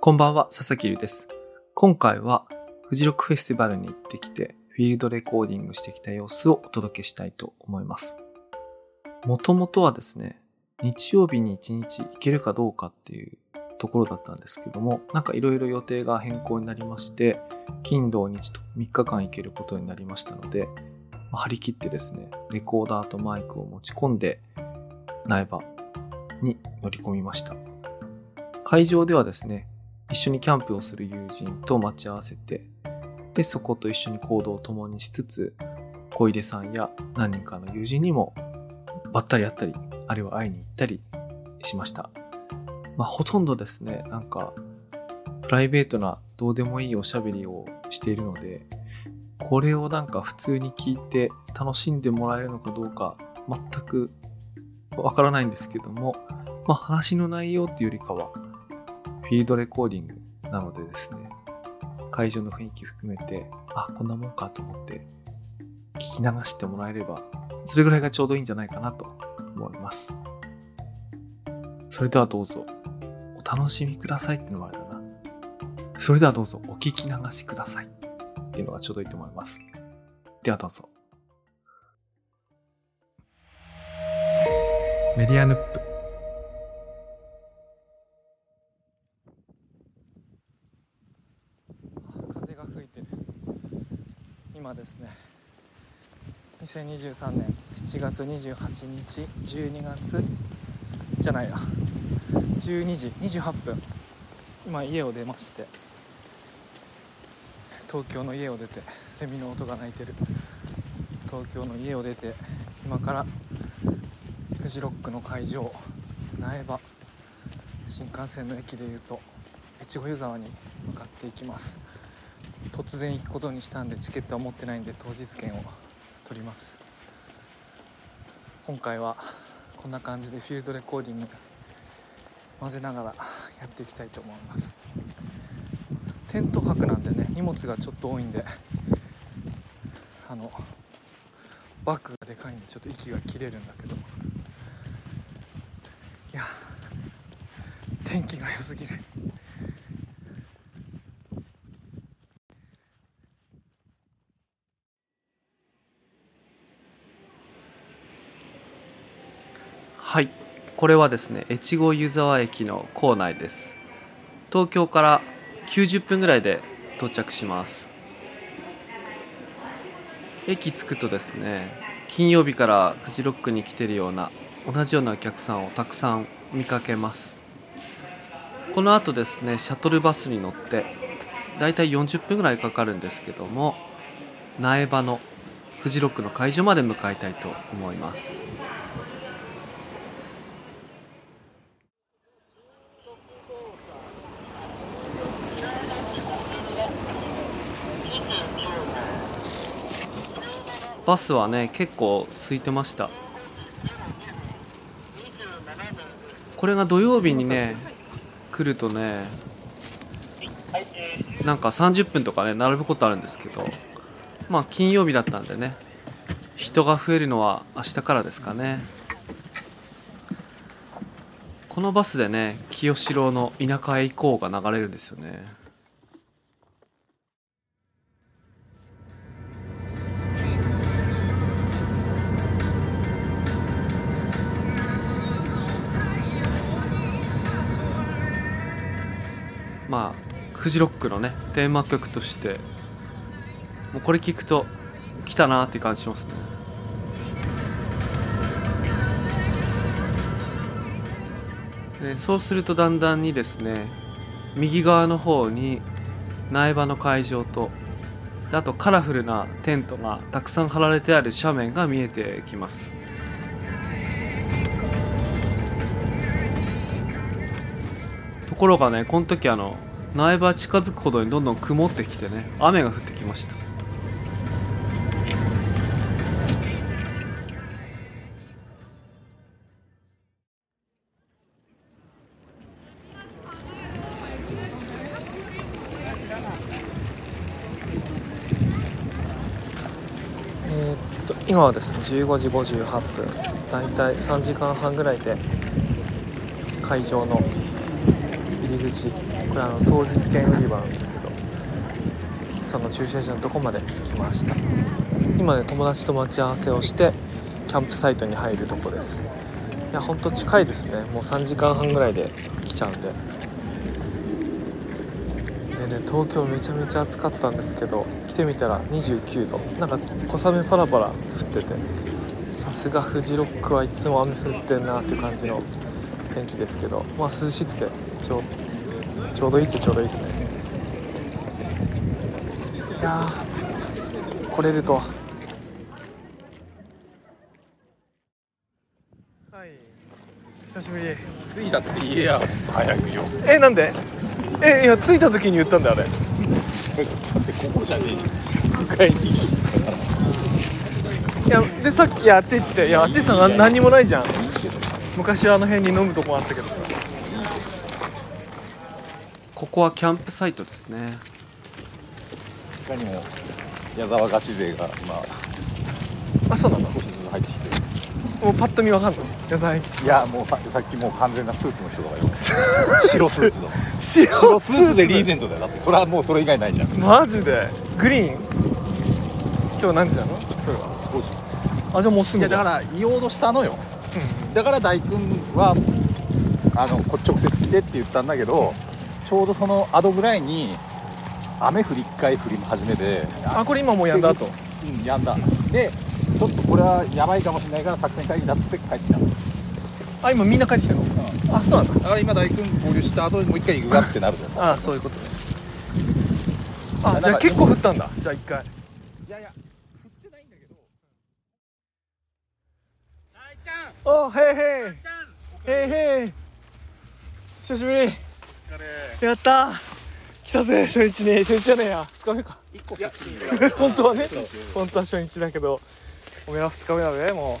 こんばんは、佐々木優です。今回は、フジロックフェスティバルに行ってきて、フィールドレコーディングしてきた様子をお届けしたいと思います。もともとはですね、日曜日に一日行けるかどうかっていうところだったんですけども、なんかいろいろ予定が変更になりまして、金土日と3日間行けることになりましたので、まあ張り切ってですね、レコーダーとマイクを持ち込んで、苗場に乗り込みました。会場ではですね、一緒にキャンプをする友人と待ち合わせて、で、そこと一緒に行動を共にしつつ、小出さんや何人かの友人にもばったり会ったり、あるいは会いに行ったりしました。まあ、ほとんどですね、なんか、プライベートなどうでもいいおしゃべりをしているので、これをなんか普通に聞いて楽しんでもらえるのかどうか全くわからないんですけども、まあ、話の内容っていうよりかは、フィードレコーディングなのでですね、会場の雰囲気含めて、あ、こんなもんかと思って、聞き流してもらえれば、それぐらいがちょうどいいんじゃないかなと思います。それではどうぞ、お楽しみくださいってのもあれだな。それではどうぞ、お聞き流しくださいっていうのがちょうどいいと思います。ではどうぞ。メディアヌップ。今ですね2023年7月28日12月じゃないや12時28分今家を出まして東京の家を出てセミの音が鳴いてる。東京の家を出て今からフジロックの会場苗場新幹線の駅でいうと越後湯沢に向かっていきます。突然行くことにしたんでチケットは持ってないんで当日券を取ります。今回はこんな感じでフィールドレコーディング混ぜながらやっていきたいと思います。テント泊なんでね荷物がちょっと多いんであのバッグがでかいんでちょっと息が切れるんだけど。いや天気が良すぎるはい。これはですね、越後湯沢駅の構内です。東京から90分ぐらいで到着します。駅着くとですね、金曜日からフジロックに来てるような同じようなお客さんをたくさん見かけます。この後ですね、シャトルバスに乗って、だいたい40分ぐらいかかるんですけども、苗場のフジロックの会場まで向かいたいと思います。バスはね結構空いてました。これが土曜日にね来るとねなんか30分とかね並ぶことあるんですけどまあ金曜日だったんでね人が増えるのは明日からですかね。このバスでね清志郎の「田舎へ行こう」が流れるんですよね。まあフジロックのねテーマ曲としてもうこれ聞くと来たなって感じしますね。でそうするとだんだんにですね右側の方に苗場の会場とあとカラフルなテントがたくさん張られてある斜面が見えてきます。ところがねこの時あの苗場近づくほどにどんどん曇ってきてね。雨が降ってきました。えーっと今はですね15時58分だいたい3時間半ぐらいで会場の入り口これあの当日券売り場なんですけどその駐車場のとこまで来ました。今ね友達と待ち合わせをしてキャンプサイトに入るとこです。いやほんと近いですね。もう3時間半ぐらいで来ちゃうんで。でね東京めちゃめちゃ暑かったんですけど来てみたら29度。なんか小雨パラパラ降っててさすがフジロックはいつも雨降ってんなっていう感じの天気ですけどまあ涼しくてちょちょうどいいっちゃちょうどいいですね。いやー来れるとは。はい。久しぶり。着いたって言えや早くよえなんで？えいや着いた時に言ったんだよあれ。だってここじゃねえよ迎えに行くからいやでさっきいやあっち行って。いやあっちさな何にもないじゃん。昔はあの辺に飲むとこあったけどさここはキャンプサイトですね。他にも矢沢ガチ勢が今あそうなの？少しずつ入ってきて。るもうパッと見わかんの？矢沢永吉。いやもうささっきもう完全なスーツの人とかいます。白スーツの。白白スーツでリーゼントだよ。だってそれはもうそれ以外ないじゃん。マジで？グリーン？今日何時なの？それは。あじゃあもうすいやだぐじゃんから言おうとしたのようん。だから大君はあのこ直接来てって言ったんだけどちょうどそのアドぐらいに雨降り一回降り始めてあこれ今もうやんだ後うんやんだ。でちょっとこれはやばいかもしれないから作戦会議だっつって帰ってきた。の、あ今みんな帰ってきたの？あそうなんだ。だから今大君合流した後にもう一回行くがってなるじゃん。あそういうことね。あじゃあ結構降ったんだ。じゃあ一回。いやいや降ってないんだけど。おへいへい。へいへい。久しぶりやった。来たぜ初日に初日じゃねえや。2日目か。一個いや本当はね。本当は初日だけど。おめえは2日目だべも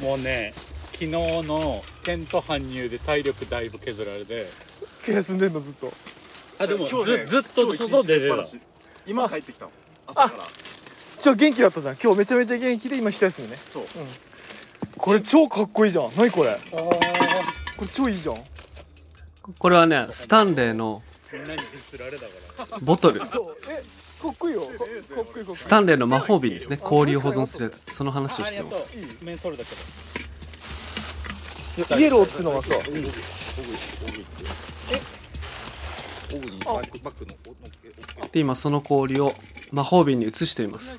もうね昨日のテント搬入で体力だいぶ削られて。休んでんのずっと。あでも今日ねずずっと外出てた今帰ってきたの。朝から。じゃあ元気だったじゃん。今日めちゃめちゃ元気で今一休みね。そう。これ超かっこいいじゃん。何これ。これ超いいじゃんこれはねスタンレーのボトル。そう。えかっこいいよ。かかっこいいかっこいい。スタンレーの魔法瓶ですね。氷を保存するやつ。その話をしてます。うメンソールだけいやイエローっていうのがさで今その氷を魔法瓶に移しています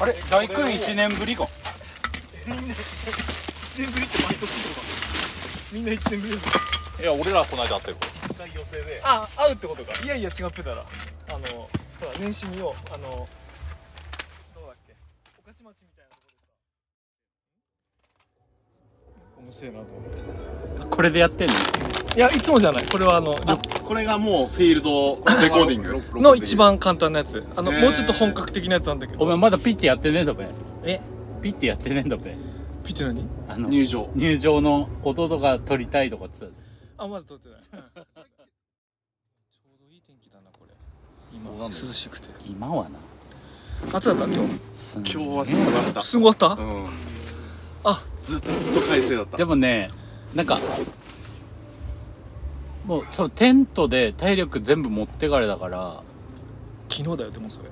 あれ？大君1年ぶりか。1年ぶりって毎年とかみんな一年ぶりだいや俺らこの間会ってる一回予定で。あ会うってことか。いやいや違ってたら。あのほら年始見ようあのどうだっけ御徒町みたいなところでさ面白いなと思って。これでやってんの？いやいつもじゃない。これはあのあこれがもうフィールドレコーディング。の一番簡単なやつ。あの、もうちょっと本格的なやつなんだけど。お前まだピッてやってねえんだべ。え？ピッてやってねえんだべ。ピッチ何？あの入場。入場の弟が撮りたいとかって言ってたじあまだ撮ってない、ちょうどいい天気だなこれ。今涼しくて。ゃん今はな。暑かった今日？今日はすごかった。すごかった、うん。あずっと快晴だった。でもねなんかもうそのテントで体力全部持ってかれだから昨日だよでもそれ。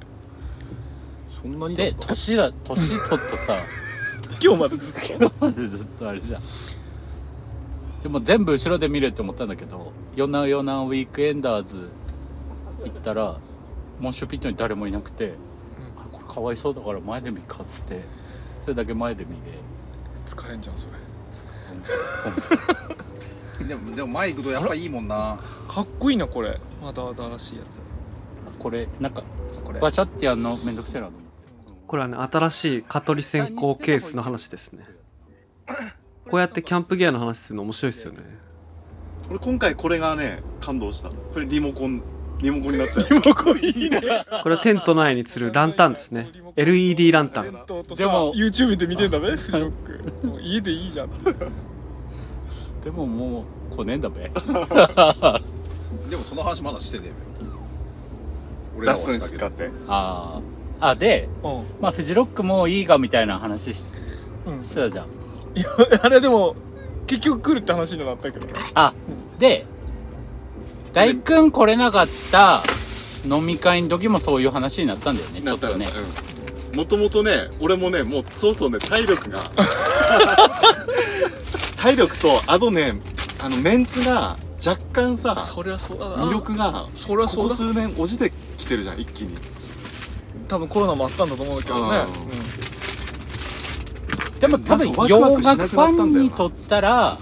そんなにだっでた？年だ年取っとさ 今日までずっと。までずっとあれじゃん。でも全部後ろで見れって思ったんだけど「ヨナヨナウィークエンダーズ」行ったらモンシュピットに誰もいなくて「あこれかわいそうだから前で見っか」っつってそれだけ前で見で疲れんじゃんそれ。でもでも前行くとやっぱいいもんな。かっこいいなこれ。まだ新しいやつ。これなんかこれ。バチャってやるのめんどくせえなと思ってこれはね新しい蚊取り線香ケースの話ですね。こうやってキャンプギアの話するの面白いですよね。俺今回これがね感動したこれリモコンリモコンになったよ。リモコンいいね。これはテント内に吊るランタンですね。LED ランタン。ででもも YouTube で見てんだべ？フジロック。もう家でいいじゃん。でももう来ねえんだべ。でもその話まだしてねえべ。俺ラストらはしたけど。に使ってああでうん。まあフジロックもいいかみたいな話しうん。してたじゃん。いやあれでも結局来るって話になったけど。ねあで大君来れなかった飲み会の時もそういう話になったんだよねちょっとね。もともとね俺もねもうそうそうね体力が。体力とあとねあのメンツが若干さそりゃそうだな。魅力がここそりゃそうだ。数年落ちてきてるじゃん一気に。多分コロナもあったんだと思うんだけどね。でも多分洋楽ファンにとったら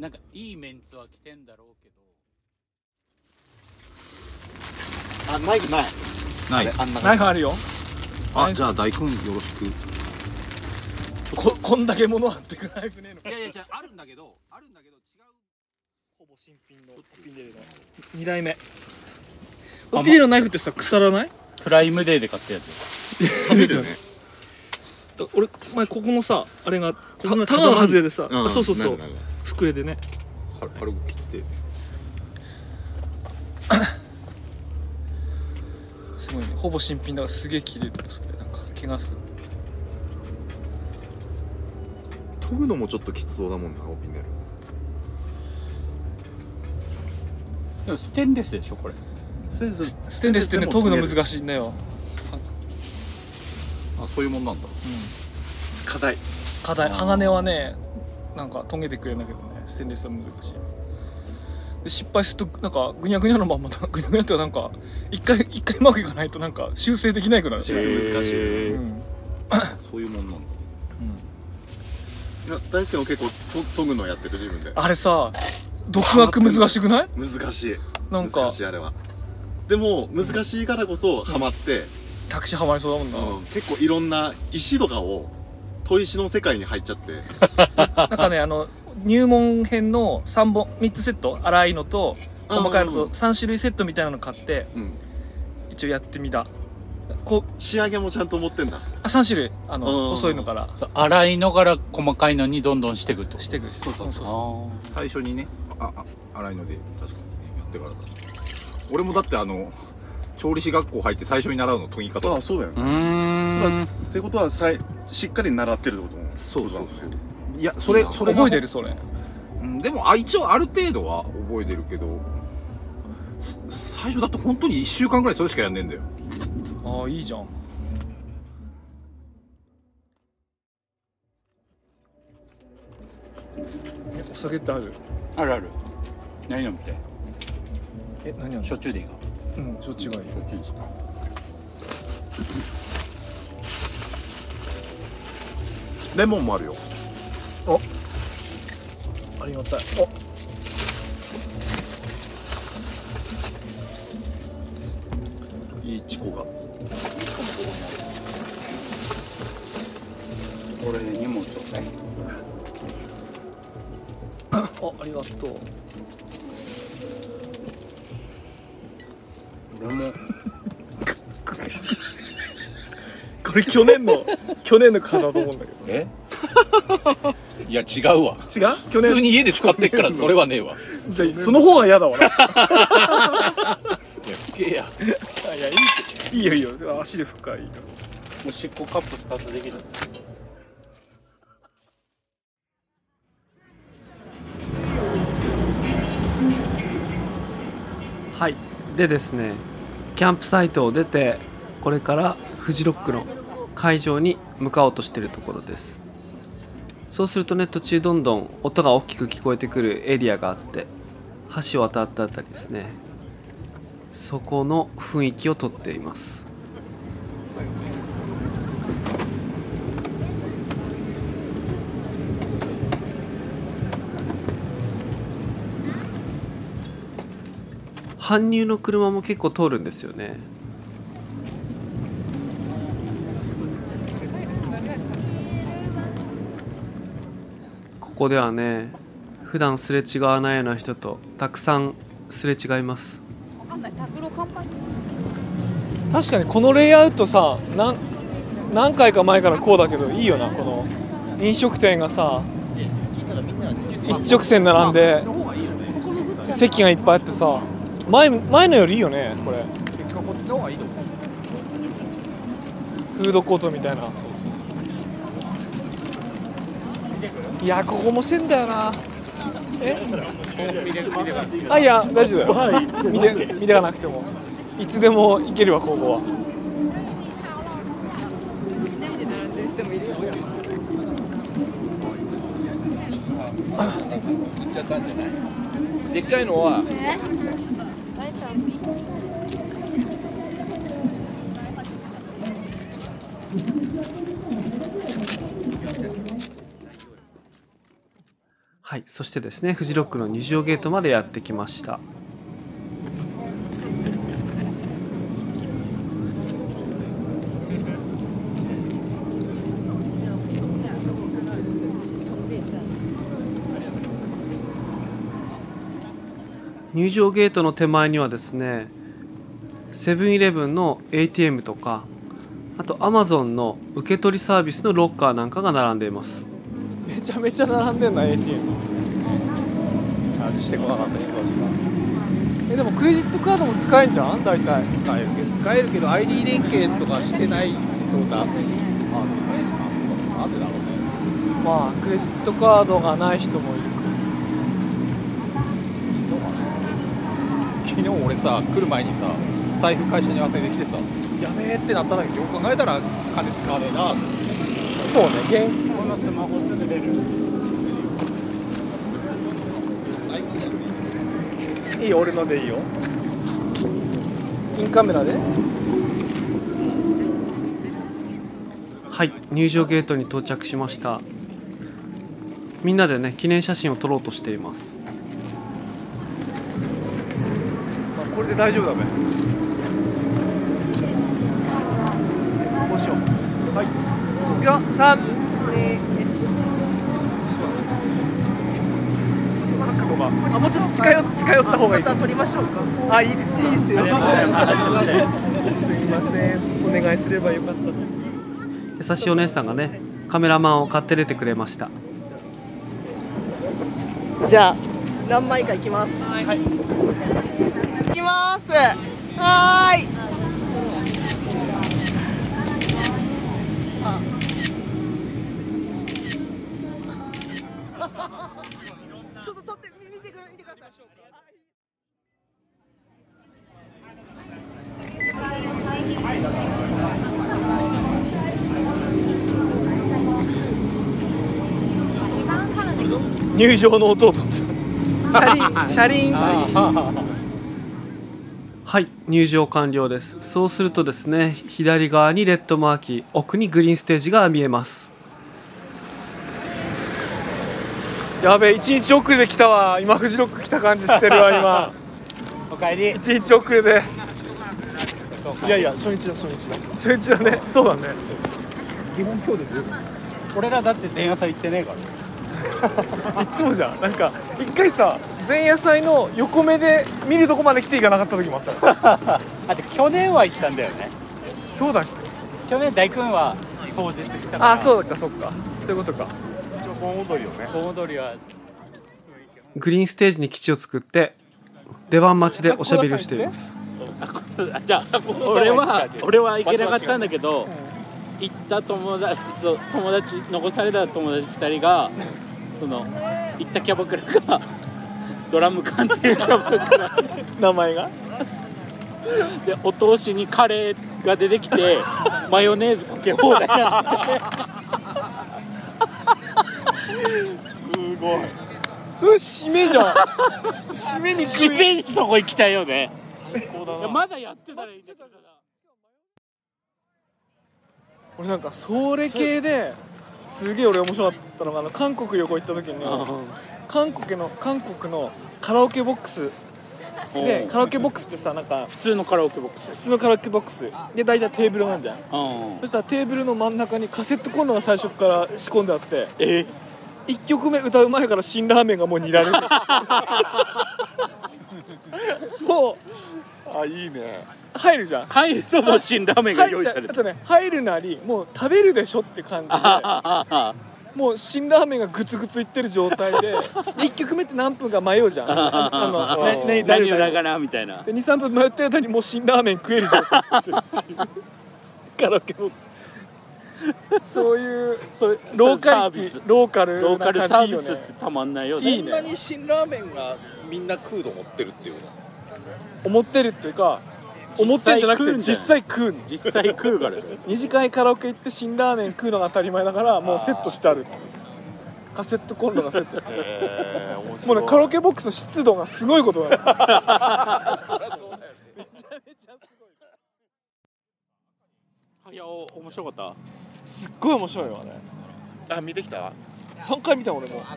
なんかいいメンツは来てんだろうけど。あナイフない。ない。あんなナイフあるよ。あじゃあ大根よろしく。ここんだけ物あってくナイフねえのか。いやいやじゃああるんだけどあるんだけど違う。ほぼ新品のオピネルの。2代目。オピネルのナイフってさ腐らない？プライムデーで買ったやつ。冷めるよね。俺前ここのさあれがここのタガが外れでさ、ん。あそうそうそう膨れでね。軽軽く切って。すごいね。ほぼ新品だからすげえ切れるよそれ。なんか怪我する。研ぐのもちょっときつそうだもんなオピネルでもステンレスでしょこれ。ステンレス。ステンレスってね研ぐの難しいんだよ。あそういうもんなんだ。課題。課題。鋼はねなんか研げてくれるんだけどねステンレスは難しいで失敗するとなんかぐにゃぐにゃのまんまぐにゃぐにゃってなんか一回一回うまくいかないとなんか修正できないくなる修正難しいうん、そういうもんなんだいや大輔も結構と研ぐのやってる自分であれさ独学難しくない難しいなんか難しいあれはでも難しいからこそハマって、タクシーはまりそうだもんな、うん結構いろんな石とかを砥石の世界に入っちゃってなんかねあの入門編の3本3つセット粗いのと細かいのとうんうん。うん3種類セットみたいなの買ってうん。一応やってみた。こう仕上げもちゃんと持ってんだ。あ3種類あのうん。細いのから。そう粗いのから細かいのにどんどんしていくと。していくそうそうそうあ最初にねああ粗いので確かにねやってからだ俺もだってあの調理師学校入って最初に習うの研ぎ方。ああそうだよね。ーうーん。ってことはさいしっかり習ってるってこともそうそうそう。いやそれそれが覚えてるそれ。うんでもあ一応ある程度は覚えてるけどす最初だって本当に1週間ぐらいそれしかやんねえんだよ。ああいいじゃん。えお酒ってある？あるある。何飲みたい？え何ある焼酎でいいか。うんそっちがいい。焼酎ですか？レモンもあるよ。ありがたい。お。いいチコが。これにもちょうだいあありがとう。俺もこれ去年の 去年のカだと思うんだけど。え？いや違うわ。違う？去年？に家で使ってっからそれはねえわ。じゃあその方が嫌だわ。な いや聞けや。やいいけどいいよいいよ。足で拭くからいいよ。おしっこカップ2つできたはい。でですねキャンプサイトを出てこれからフジロックの会場に向かおうとしているところです。そうするとね途中どんどん音が大きく聞こえてくるエリアがあって橋を渡ったあたりですね。そこの雰囲気をとっています。搬入の車も結構通るんですよね。ここではね普段すれ違わないような人とたくさんすれ違います。確かにこのレイアウトさなん何回か前からこうだけどいいよなこの飲食店がさ一直線並んで席がいっぱいあってさ前前のよりいいよねこれ。フードコートみたいないやここもしてんだよな。え？あいや大丈夫だよ。見て見てかなくても。いつでも行けるわここは。行っちゃったんじゃない？でっかいのははい。そしてですね、フジロックの二条ゲートまでやってきました。入場ゲートの手前にはですね、セブンイレブンの ATM とか、あと Amazon の受け取りサービスのロッカーなんかが並んでいます。めちゃめちゃ並んでんな ATM チャージしてこなかった人たちが。えでもクレジットカードも使えんじゃん？大体。使えるけど使えるけど ID 連携とかしてないとダメですあ使えるななんでだろうね。まあクレジットカードがない人もいる。昨日俺さ来る前にさ財布会社に忘れてきてさやべえってなったんだけどよく考えたら金使わねえな。そうね現いいよ俺のでいいよ。インカメラで？はい、入場ゲートに到着しました。みんなでね、記念写真を撮ろうとしています。これで大丈夫だべ。こうしよう。はい。いくよ。321角度があもうちょっと近寄近寄った方がいいまた撮りましょうかあいいですいいですよすいませんお願いすればよかった優しいお姉さんがね、カメラマンを買って出てくれました。じゃあ何枚かいきます。はい。いきます。はーい。入場の音を撮って。車輪 車輪。はい、入場完了です。そうするとですね、左側にレッドマーキー、奥にグリーンステージが見えます。やべえ一日遅れで来たわ。今フジロック来た感じしてるわ 今。おかえり。一日遅れでいやいや初日だ初日だ。初日だね。そうだね。俺らだって前夜祭行ってねえから いつもじゃん。なんか一回さ前夜祭の横目で見るとこまで来ていかなかった時もあったの。あって去年は行ったんだよね。そうだっ去年大君は当日来たから。ああそうだっかそっか。そういうことか。一応盆踊りをね。盆踊りは。グリーンステージに基地を作って、出番待ちでおしゃべりをしています。じゃあ俺は俺は行けなかったんだけど行った友達友達残された友達2人がその行ったキャバクラがドラム缶っていうキャバクラ。名前が？でお通しにカレーが出てきてマヨネーズかけ放題になって。すごい。それ締めじゃん。締めに締めにそこ行きたいよね。最高だな。まだやってたらいいんだけどな。俺なんかそれ系ですげえ俺面白かったのがあの韓国旅行行った時に韓国の韓国のカラオケボックス。でカラオケボックスってさなんか普通のカラオケボックス。普通のカラオケボックス。で大体テーブルなんじゃん。うんそしたらテーブルの真ん中にカセットコンロが最初から仕込んであってえ？1曲目歌う前から辛ラーメンがもう煮られる もあいいね。う入るじゃん。入るともう辛ラーメンが用意されてうあとね入るなりもう食べるでしょって感じで。もう辛ラーメンがグツグツいってる状態で 1曲目って何分か迷うじゃん。ああのな何何誰々。裏かなみたいな。で23分迷ってる間にもう辛ラーメン食える状態。になってるっていうカラオケボックスそういうそれローサービス。ローカルローカルなサービスっ感じいいよねてたまんないよね。いいねそんなに辛ラーメンがみんな食うと思ってるっていうの思ってるっていうか思ってるんじゃなくて実実際際食うの実際食うからね二次会カラオケ行って辛ラーメン食うのが当たり前だからもうセットしてある。カセットコンロがセットしてある。へえ面もうねカラオケボックスの湿度がすごいことだよ。い。やお面白かった。すっごい面白いわねあ見てきた？3回見た俺も。あ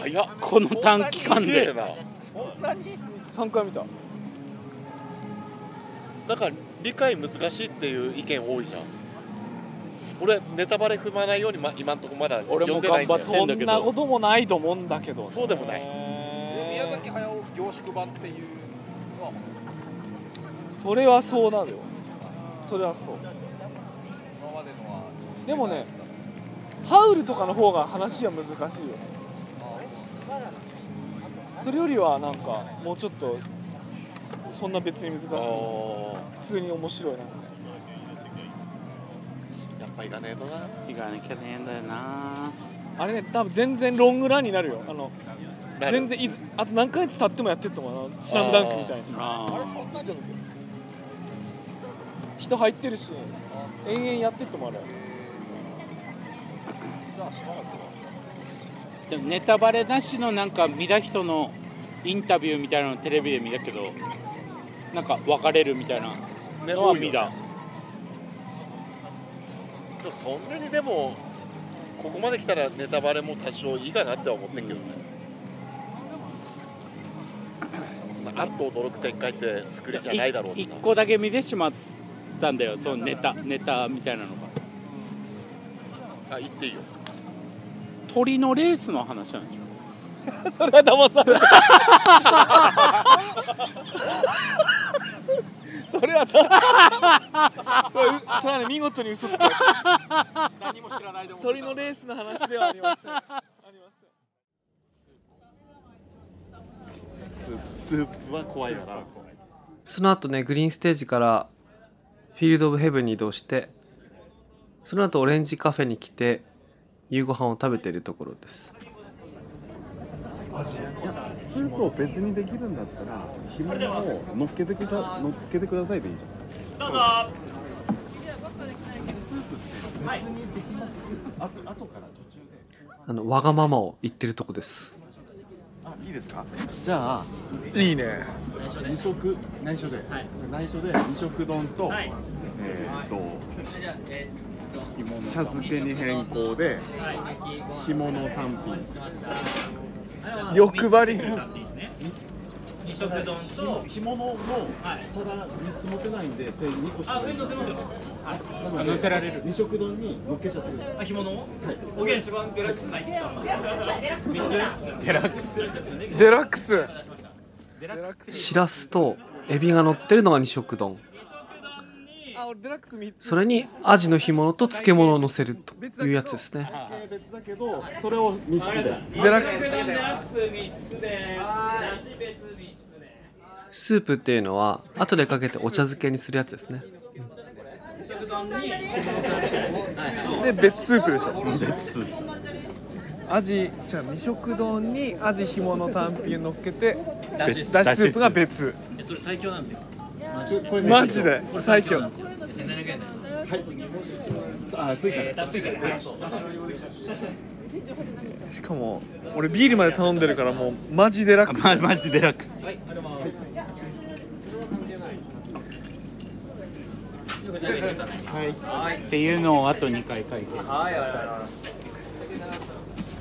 早っ。この短期間で。すげえな。そんなに？3回見たなんか理解難しいっていう意見多いじゃん。俺ネタバレ踏まないように、ま、今んとこまだ俺も読んでないんだよ頑張ってそんなこともないと思うんだけど。ねそうでもない。宮崎駿凝縮版っていうのは。それはそう。なるよそれはそう今までのはでもねハウルとかの方が話は難しいよ。それよりはなんかもうちょっとそんな別に難しくない。普通に面白いなやっぱ行かねえとな。行かなきゃねえんだよな。あれね多分全然ロングランになるよ。あの全然いつあと何ヶ月経ってもやってると思うスラムダンクみたいにああれそんなじゃん人入ってるし延々やってると思うあれ。でもネタバレなしのなんか見た人のインタビューみたいなのテレビで見たけどなんか別れるみたいなねのは見た。でもそんなにでもここまで来たらネタバレも多少いいかなっては思ってんけどね、そん。なあっと驚く展開って作りじゃないだろう一個だけ見てしまったんだよそのネタネタみたいなのが。あ言っていいよ。鳥のレースの話なんでしょ？それは騙される それはだこれうそれはね見事に嘘つく何も知らないでも。鳥のレースの話ではありません。ありませんスープスープは怖いよな。その後ね、グリーンステージからフィールド・オブ・ヘブンに移動して、その後オレンジカフェに来て、夕ご飯を食べているところです。いやスープを別にできるんだったら干物を乗っけてくだ乗っけてくださいで。いいじゃんどうぞ別にで。きますあと後から途中で。あの、わがままを言ってるとこで。す。あいいで。すかじゃあいいね二食内緒で、内緒で。二食丼と、えーっと茶漬けに変更で。干物単品欲張り。二色丼と干物の皿3つ持てないんで手2個しかない。んですよ。乗せられる。二色丼に乗っけちゃってくださいあ干物をおげん一番デラックスないって言ったデラックス。デラックス。しらすとエビが乗ってるのが二色丼。それにアジの干物と漬物を乗せるというやつですね。別だけどそれを3つで。デラックス。ス三つですだし別三つで。スープっていうのは後でかけてお茶漬けにするやつですね。で別スープでしょ。別スープ。アジじゃあ二色丼にアジ干物単品乗っけてだしだしスープが別。えそれ最強なんですよ。マジで。最強なんで。すよ1700円あスイカでだスイカではいしかも俺ビールまで頼んでるから。もうマジデラックスまマジデラックスっていうのをあと2回書いて。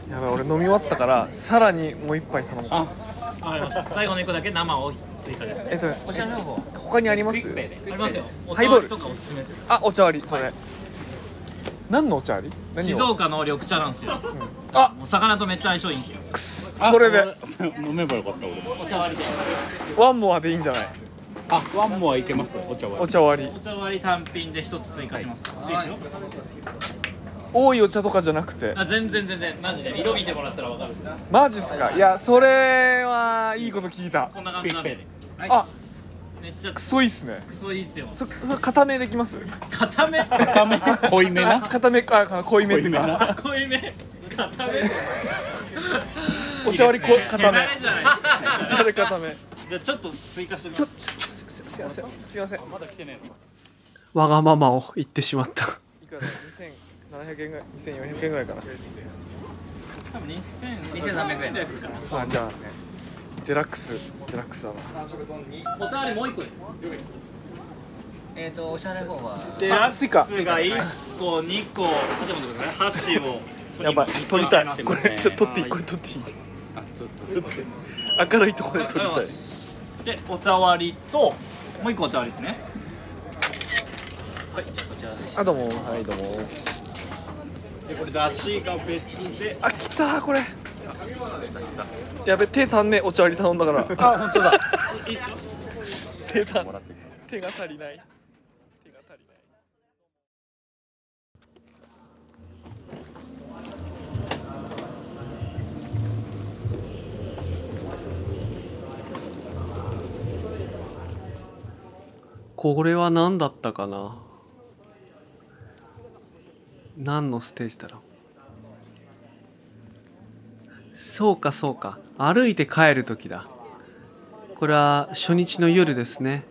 やばい俺飲み終わったからさらにもう一杯頼む。あわかりました。最後の一個だけ生を追加ですえっとお茶の方。他にあります？クイックペイで。ありますよ。おハイボール。茶とかおすすめです。よあお茶割り。それ。何のお茶割り？何静を岡の緑茶なんですよ。あ。お魚とめっちゃ相性いいんですよ。それで。飲めばよかった俺お茶割りで。ワンモアでいいんじゃない？あワンモアいけますお茶はお茶割り。お茶割り単品で一つ追加しますか。い。いですよ多いお茶とかじゃなくて。あ全然全然。マジで。色見てもらったらわかる。マジっすか？いやそれはいいこと聞いた。こんな感じなんで。あめっちゃクソいいっすね。クソいいっすよ。そそれ固めできます？固め？固め濃いめな？固めかあ濃いめっていうか。濃いめ固め。お茶割りこ固め。お茶割り固め。じゃあちょっと追加しておきちょます。ちょすすいませんすいません。まだ来てねえの？わがままを言ってしまった。いくらだ？2700円ぐらい2400円ぐらいかな。多分2300円。であじゃあねデラックスデラックスだなおたわりもう一個です。えっ、とおしゃれ方は。であスイカスが1個2個あでもください箸をやばい。撮りたい。すこれちょっと撮ってい。いこれ撮っていい撮って明るいところで撮りたい。でお茶割りともう一個お茶割りですね。はい。じゃあこちらですあどうも。はいどうもでこれ出汁が別で。あ来たーこれ。やべ手足んねえお茶割り頼んだから。あ本当だ。いいですか？手足ん手が足りない。手が足りない。これは何だったかな？何のステージだろう？そうかそうか。歩いて帰る時だ。これは初日の夜ですね。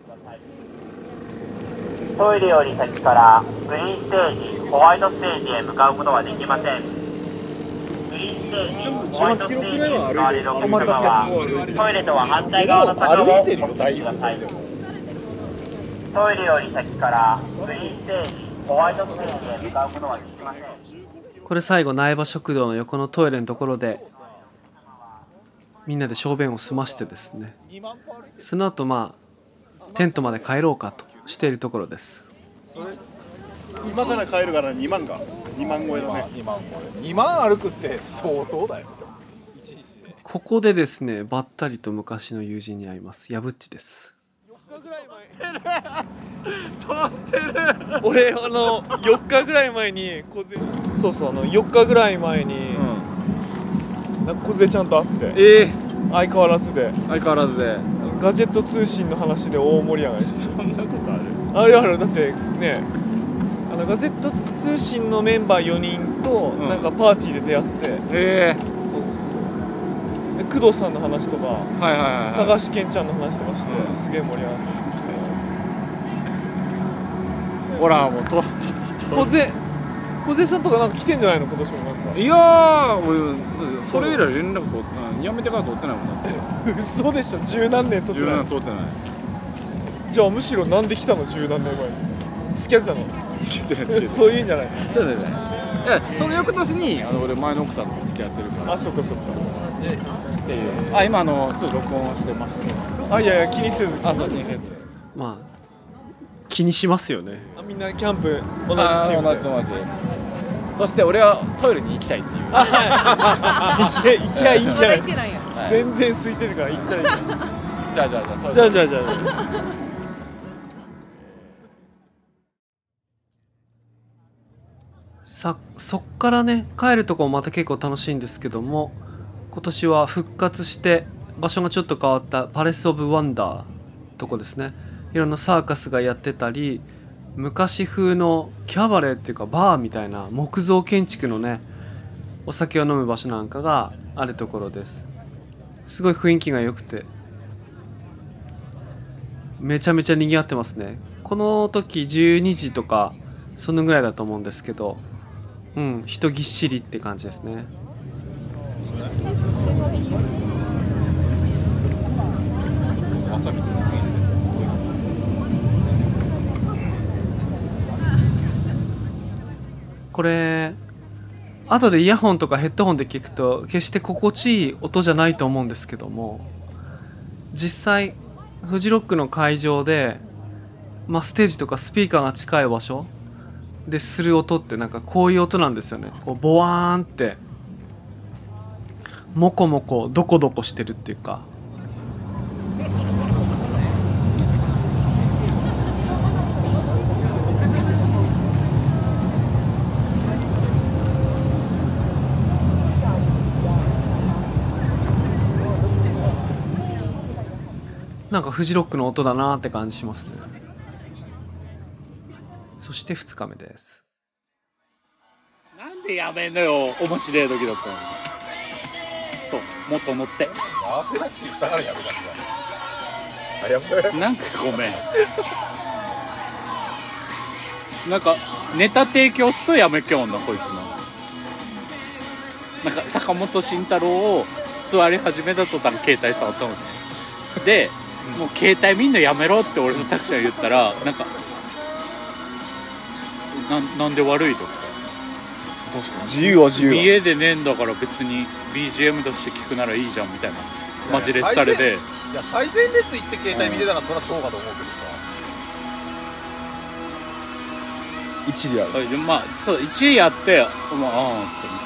トイレより先からグリーンステージ、ホワイトステージへ向かうことはできません。グリーンステージ、ホワイトステージへ向かわれるお客様は、トイレとは反対側の坂をお進みください。トイレより先からグリーンステージ、ホワイトステージへ向かうことはできません。これ最後苗場食堂の横のトイレのところでみんなで小便を済ましてですね。その後まあテントまで帰ろうかとしているところです。今から帰るから2万が2万超えだね。2万2万歩くって相当だよ。ここでですねばったりと昔の友人に会います。やぶっちです俺あの4日ぐらい前に小勢そうそうあの4日ぐらい前に、なんか小勢ちゃんと会って。ええ。相変わらずで。相変わらずで。ガジェット通信の話で大盛り上がりして。そんなことある？あるある。だってねあのガジェット通信のメンバー4人とん。なんかパーティーで出会って、えそうそうそうで工藤さんの話とかえはいはいはい。高橋健ちゃんの話とかして、すげえ盛り上がってほらもうと小勢小勢さんとかなんか来てんじゃないの今年もなんか。いやー俺それ以来連絡取ってやめてから取ってないもんだって。嘘でしょ十何年とって十ない。年取ってない。じゃあむしろなんで来たの十何年前に。付き合ってたの？つけてないつけてない。そういうんじゃないそうだよね。その翌年にあの俺前の奥さんと付き合ってるから。あそっかそっかあ今あのちょっと録音してまして。あいやいや気にせず。あそう気にせずまあ気にしますよね。あみんなキャンプ同じチあームで。同じ同じ。そして俺はトイレに行きたいっていう。行け行きゃいいん。じゃない全然空いてるから行ったらいい。じゃあじゃあじゃあトイレ。じゃあじゃあじゃあ。さそっからね帰るとこもまた結構楽しいんですけども今年は復活して場所がちょっと変わったパレス・オブ・ワンダーとこですね。いろんなサーカスがやってたり昔風のキャバレーっていうかバーみたいな木造建築のねお酒を飲む場所なんかがあるところです。すごい雰囲気が良くて。めちゃめちゃ賑わってますね。この時12時とかそのぐらいだと思うんですけどうん人ぎっしりって感じですね。これ後でイヤホンとかヘッドホンで聞くと決して心地いい音じゃないと思うんですけども実際フジロックの会場で、まあ、ステージとかスピーカーが近い場所でする音ってなんかこういう音なんですよね。こうボワーンって。モコモコドコドコしてるっていうか。なんかフジロックの音だなーって感じしますね。そして2日目です。なんでやめんのよ面白い時だったのそうもっと乗って。合わせろって言ったからやめたんだあやめなんかごめん。なんかネタ提供すとやめきょんなこいつの。なんか坂本慎太郎を座り始めた途端携帯触ったのでもう携帯みんなやめろって俺とタクシーが言ったらなんかななんで悪いとか確かに。自由は自由だ。家でねえんだから別に BGM 出して聞くならいいじゃんみたいなマジレスされて。いや最前列行って携帯見てたらそりゃどうかと思うけどさ。一理ある。あでもまあそう一位やってまああーって思っ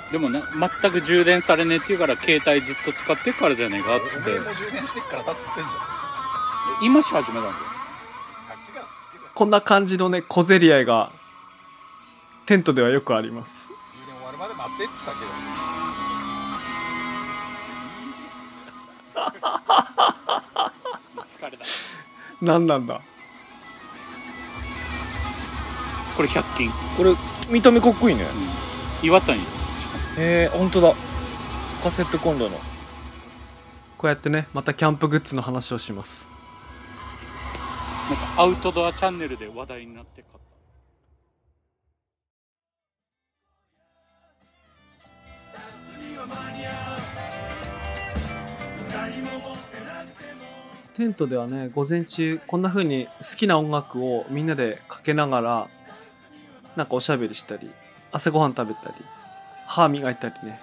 て。でもね全く充電されねえって言うから携帯ずっと使ってっからじゃねえかっつって。俺も充電してっからだっつってんじゃん。今し始めたんだよこんな感じのね小競り合いがテントではよくあります。充電終わるまで待ってっつったけど。疲れた。何なんだ？これ100均。これ見た目かっこいいね。岩谷。へえ本当だ。カセットコンロの。こうやってねまたキャンプグッズの話をしますなんかアウトドアチャンネルで話題になって買っテントではね午前中こんな風に好きな音楽をみんなでかけながらなんかおしゃべりしたり朝ごはん食べたり歯磨いたりね。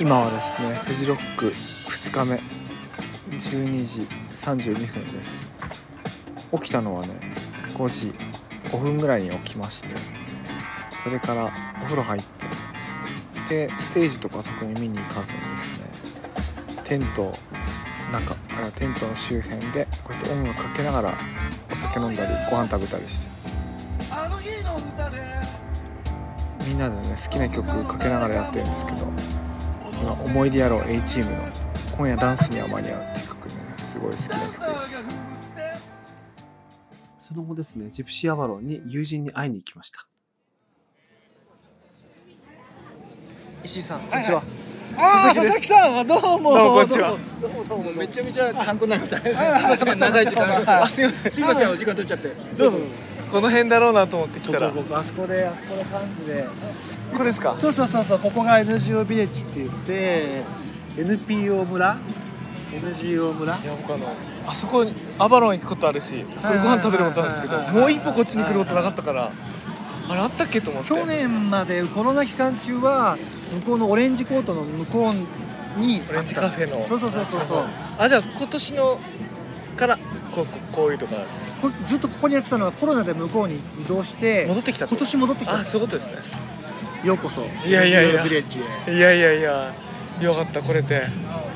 今はですねフジロック2日目12時32分です。起きたのはね5時5分ぐらいに起きましてそれからお風呂入ってでステージとか特に見に行かずにですねテント中あテントの周辺でこうやって音楽かけながらお酒飲んだりご飯食べたりして。みんなでね好きな曲かけながらやってるんですけど今思い出やろう A チームの「今夜ダンスには間に合う」すごい好きな曲です。その後ですねジプシーアバロンに友人に会いに行きました。石井さんこんにちは。あー佐々木です。佐々木さんはどうも。どうもこんにちは。どうもどうも。めちゃめちゃ参考になりました。すいません長い時間。あすいません。すいませんお時間取っちゃって。どうぞ。この辺だろうなと思って来たら。あそこであそこの感じで。ここですか？そうそうそうそう。ここが NGO ビレッジって言って NPO 村 NGO 村？あそこにアバロン行くことあるしそこでご飯食べることあるんですけどもう一歩こっちに来ることなかったからあれあったっけと思って。去年までコロナ期間中は向こうのオレンジコートの向こうにオレンジカフェの。そうそうそうそうそう。あじゃあ今年のからこうこういうとかこれずっとここにやってたのがコロナで向こうに移動して戻ってきた今年戻ってきた。あそういうことですね。ようこそいやいやいや。ビレッジへ。いやいやいやよかったこれで。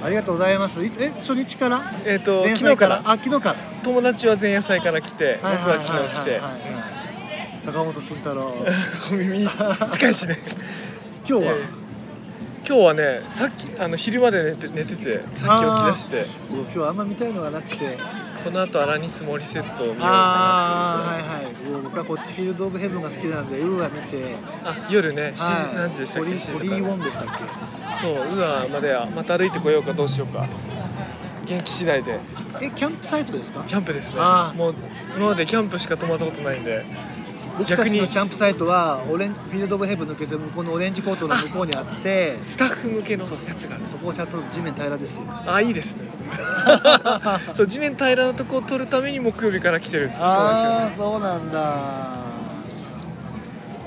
ありがとうございます。いえ初日から？えっ、と前昨日から。らあ昨日から？友達は前夜祭から来て僕は昨日来て。坂本慎太郎。小耳近いしね。今日は？今日はねさっきあの昼まで寝て寝ててさっき起き出して。今日あんま見たいのがなくてこの後アラニスモリセットを見ようかああはいはい。もう僕はこっちフィールド・オブ・ヘブンが好きなんで UA見て。なあ夜ね7時、はい何時でしたっけ？ホリ7時とか。ホリー・ウォンでしたっけ？そうウーアまではまた歩いてこようかどうしようか。元気次第で。えキャンプサイトですか？キャンプですね。あもう今までキャンプしか泊まったことないんで僕たちのキャンプサイトはオレンフィールド・オブ・ヘブン抜けて向こうのオレンジコートの向こうにあって。スタッフ向けのやつがある。そこをちゃんと地面平らですよ。あいいですね。そう地面平らなとこを撮るために木曜日から来てるああそうなんだ。あ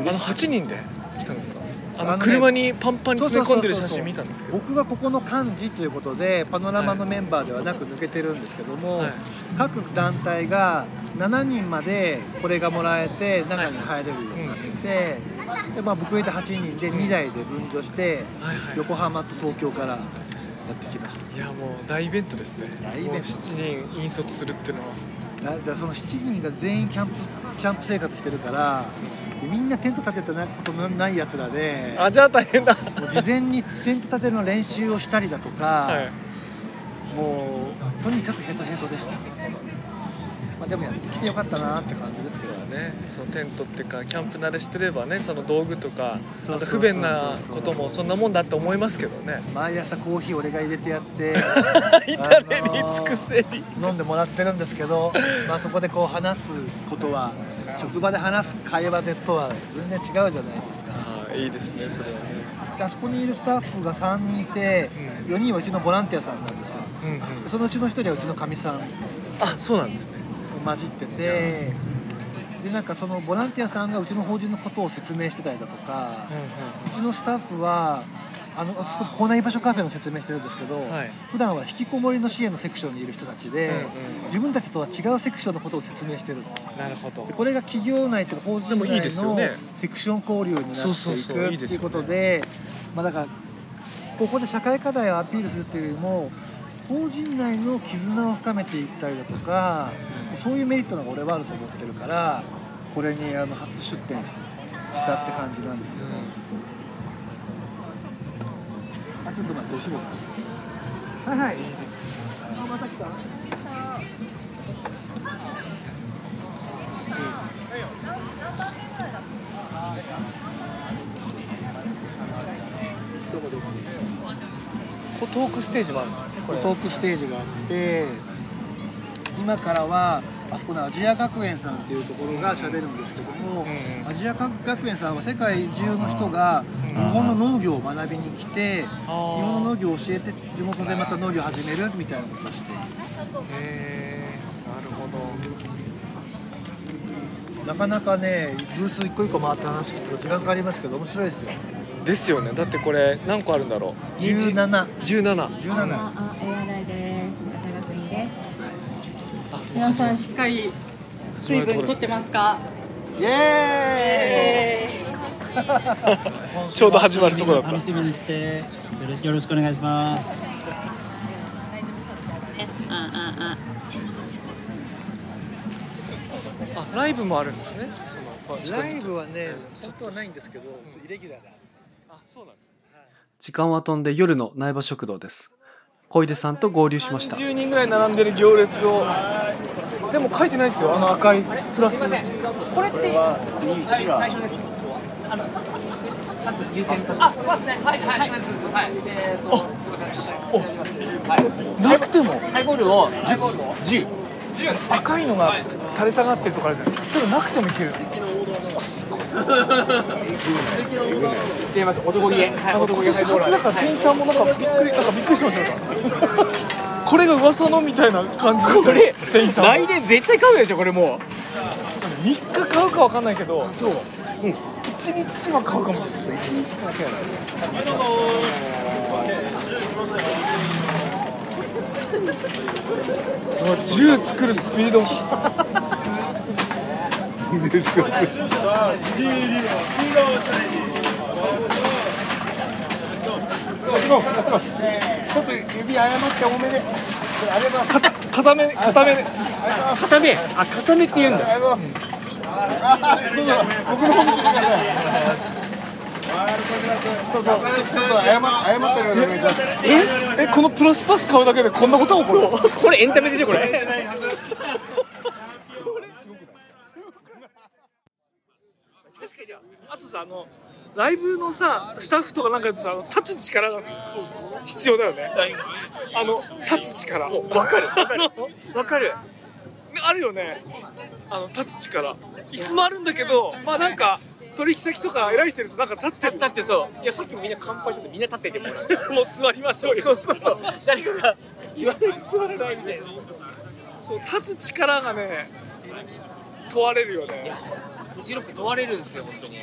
の8人で来たんですか？あの車にパンパンに詰め込んでる写真見たんですけど。僕はここの幹事ということでパノラマのメンバーではなく抜けてるんですけども、はい。各団体が7人までこれがもらえて中に入れるようになってて、でまあ、僕入れて8人で2台で分乗してはいはい。横浜と東京からやってきました。いやもう大イベントですね。大イベント。もう7人引率するっていうのは。だだその7人が全員キャンプキャンプ生活してるからでみんなテント立てたなことのないやつらで。あじゃあ大変だ。もう事前にテント立ての練習をしたりだとか、はい。もうとにかくヘトヘトでした、まあ、でもやってきてよかったなって感じですけどね。そのテントっていうかキャンプ慣れしてればねその道具とかそうそうそうそう。あと不便なこともそんなもんだって思いますけどね。毎朝コーヒー俺が入れてやって。至れり尽くせり。飲んでもらってるんですけど、まあ、そこでこう話すことは職場で話す会話でとは全然違うじゃないですか。あいいですねそれはね。であそこにいるスタッフが3人いて4人はうちのボランティアさんなんですよ。うんうん。そのうちの1人はうちのかみさん。あそうなんですね。混じってて。でなんかそのボランティアさんがうちの法人のことを説明してたりだとか、うちのスタッフはあの校内居場所カフェの説明してるんですけど、はい。普段は引きこもりの支援のセクションにいる人たちで、うんうん自分たちとは違うセクションのことを説明してるなるほど。でこれが企業内というか法人でもいい内のですよねセクション交流になっていくっていうことでまあだからここで社会課題をアピールするっていうよりも法人内の絆を深めていったりだとかそういうメリットが俺はあると思ってるからこれにあの初出展したって感じなんですよ。ね、あちょっと待ってお仕事はいはい。いいです。あまた来た。ステージ。こトークステージもあるんですねこれ。トークステージがあって今からはあそこのアジア学園さんっていうところが喋るんですけども、アジア学園さんは世界中の人が日本の農業を学びに来て、日本の農業を教えて地元でまた農業を始めるみたいなことをしている。へえなるほど。なかなかねブース一個一個回って話すと時間かかりますけど面白いですよ。ですよね。だってこれ何個あるんだろう？17 17 17皆さんしっかり水分取ってますか？イエーイ！ちょうど始まるところだった。楽しみにしてよろしくお願いします。あライブもあるんですね。ライブはねちょっとはないんですけど、イレギュラーであるあそうなんです。時間は飛んで夜の苗場食堂です小出さんと合流しました。10人ぐらい並んでる行列を。でも書いてないですよあの赤いプラス。これって最初ですあのパス優先パスあパスねはい。はい。はい。えーとはい。なくてもハイボールをハイボールを10赤い。のが垂れ下がってるとこあるじゃない。ですかそれなくてもい。けるすごい違います。男気はい初だから店員さんもなんかびっくりなんかびっくりしました。よこれが噂のみたいな感じでしたね。店員さん。来年絶対買うでしょこれも3日買うかわかんないけどそう、うん、1日は買うかも。しれない1日だけなんですようわ銃作るスピードちょっと指謝って多めでありがとうございます固め固め固めあ固めって言うんだありがとうございますそうそう僕の方に来てくださいそうそうちょっと謝謝ったりお願いしますええこのプラスパス買うだけでこんなことが起こるこれエンタメでしょこれ確かにじゃああとさあのライブのさスタッフとかなんかさ立つ力が必要だよね。あの立つ力。わかる。わかるわかる。あるよね。あの立つ力。椅子もあるんだけどまあなんか取引先とか偉い人いるとなんか立って立ってそう。いやさっきもみんな乾杯しててみんな立っててももう座りましょうよ。そうそうそう。誰かが言わないと座らないみたいなそう立つ力がね問われるよねフジロック問われるんですよ本当に。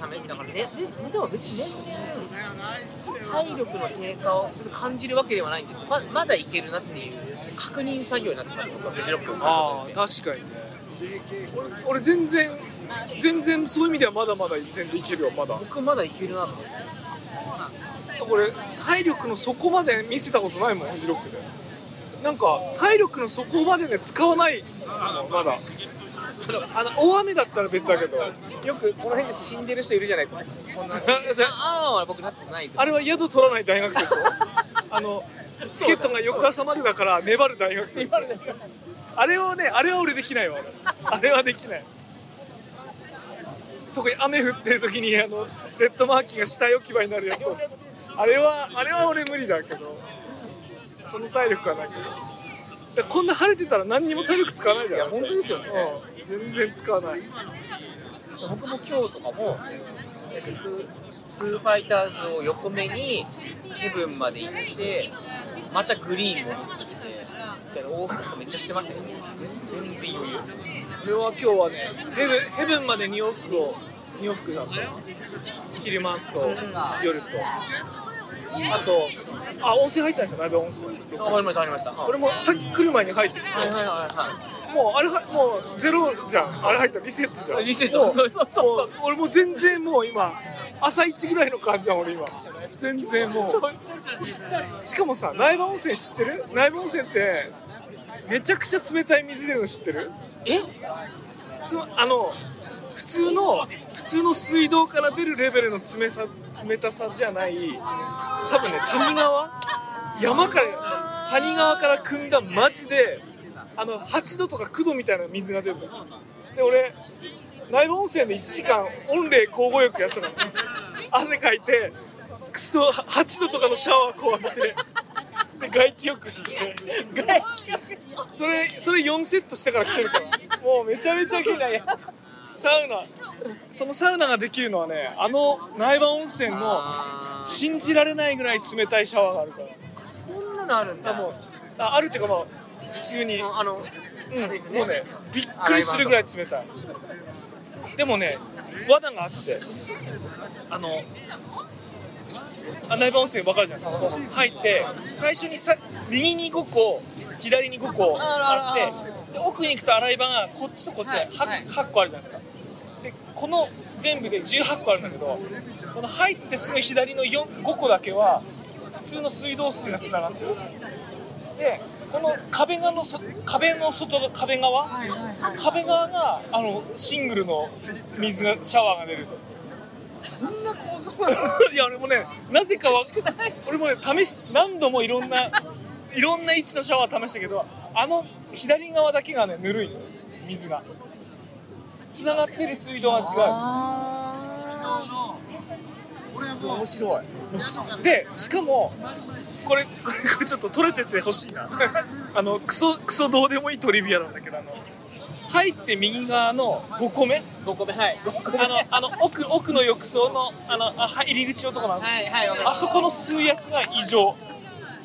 ためだからねででも別にね体力の低下を感じるわけではないんですよ。ままだいけるなっていう確認作業になってます。フジロックああ確かにね。俺俺全然全然そういう意味ではまだまだ全然いけるよまだ。僕まだいけるなと思ってこれ体力の底まで見せたことないもんフジロックでなんか体力の底までね使わない。のまだ。あの大雨だったら別だけどよくこの辺で死んでる人いるじゃないですかこんな ああ僕なったことないあれは宿取らない大学生でしょ？あのチケットが翌朝までだから粘る大学生あれはねあれは俺できないわ。俺あれはできない。特に雨降ってる時にあのレッドマーキーが死体置き場になるやつ。あれはあれは俺無理だけどその体力はないけどでこんな晴れてたら何にも体力使わないじゃんいや本当ですよね。うん全然使わない。僕も今日とかも結局スーファイターズを横目にセブンまで行ってまたグリーン戻ってきてみたいな往復めっちゃしてましたよ全然余裕俺は今日はねヘブンヘブンまで2往復を2往復だった昼間と夜とあとあ温泉入ったんですよ鍋温泉。あ入りました入りました。俺もさっき来る前に入ってきて、はいはいはいはい。もうあれはもうゼロじゃん。あれ入ったらリセットじゃん。リセット。もそうそうそう俺もう全然もう今朝一ぐらいの感じだ俺今。全然もう。しかもさ苗場温泉知ってる？苗場温泉ってめちゃくちゃ冷たい水出るの知ってる？え？つあの普通の普通の水道から出るレベルの冷さ冷たさじゃない多分ね谷川山から谷川から汲んだマジであの8度とか9度みたいな水が出るの。で俺苗場温泉で1時間温冷交互浴やったの。汗かいてクソ8度とかのシャワーこう浴びてで外気浴して。それそれ4セットしてから来てるから。もうめちゃめちゃ気になるサウナ。そのサウナができるのはねあの苗場温泉の信じられないぐらい冷たいシャワーがあるから。そんなのあるんだ。もうああるっていうかまあ普通に。あのうん。もうねびっくりするぐらい冷たい。でもね罠があってあの苗場温泉分かるじゃない。で入って最初にさ右に5個左に5個あってで奥に行くと洗い場がこっちとこっちで 8, 8個あるじゃないですか。でこの全部で18個あるんだけどこの入ってすぐ左の4 5個だけは普通の水道水がつながってる。でこの壁側のそ壁の外が壁側、壁側があのシングルの水がシャワーが出る。そんな構造 いや俺もねなぜかは俺もね試し何度もいろんないろんな位置のシャワー試したけどあの左側だけがねぬるいの水が。つながってる水道は違う。面白い。で。しかもこれこれこれちょっと取れててほしいな。あのクソクソどうでもいいトリビアなんだけどあの入って右側の5個目？5個目はい。あのあの奥奥の浴槽のあのあ入り口のとこなんですはいはいあそこの吸うやつが異常。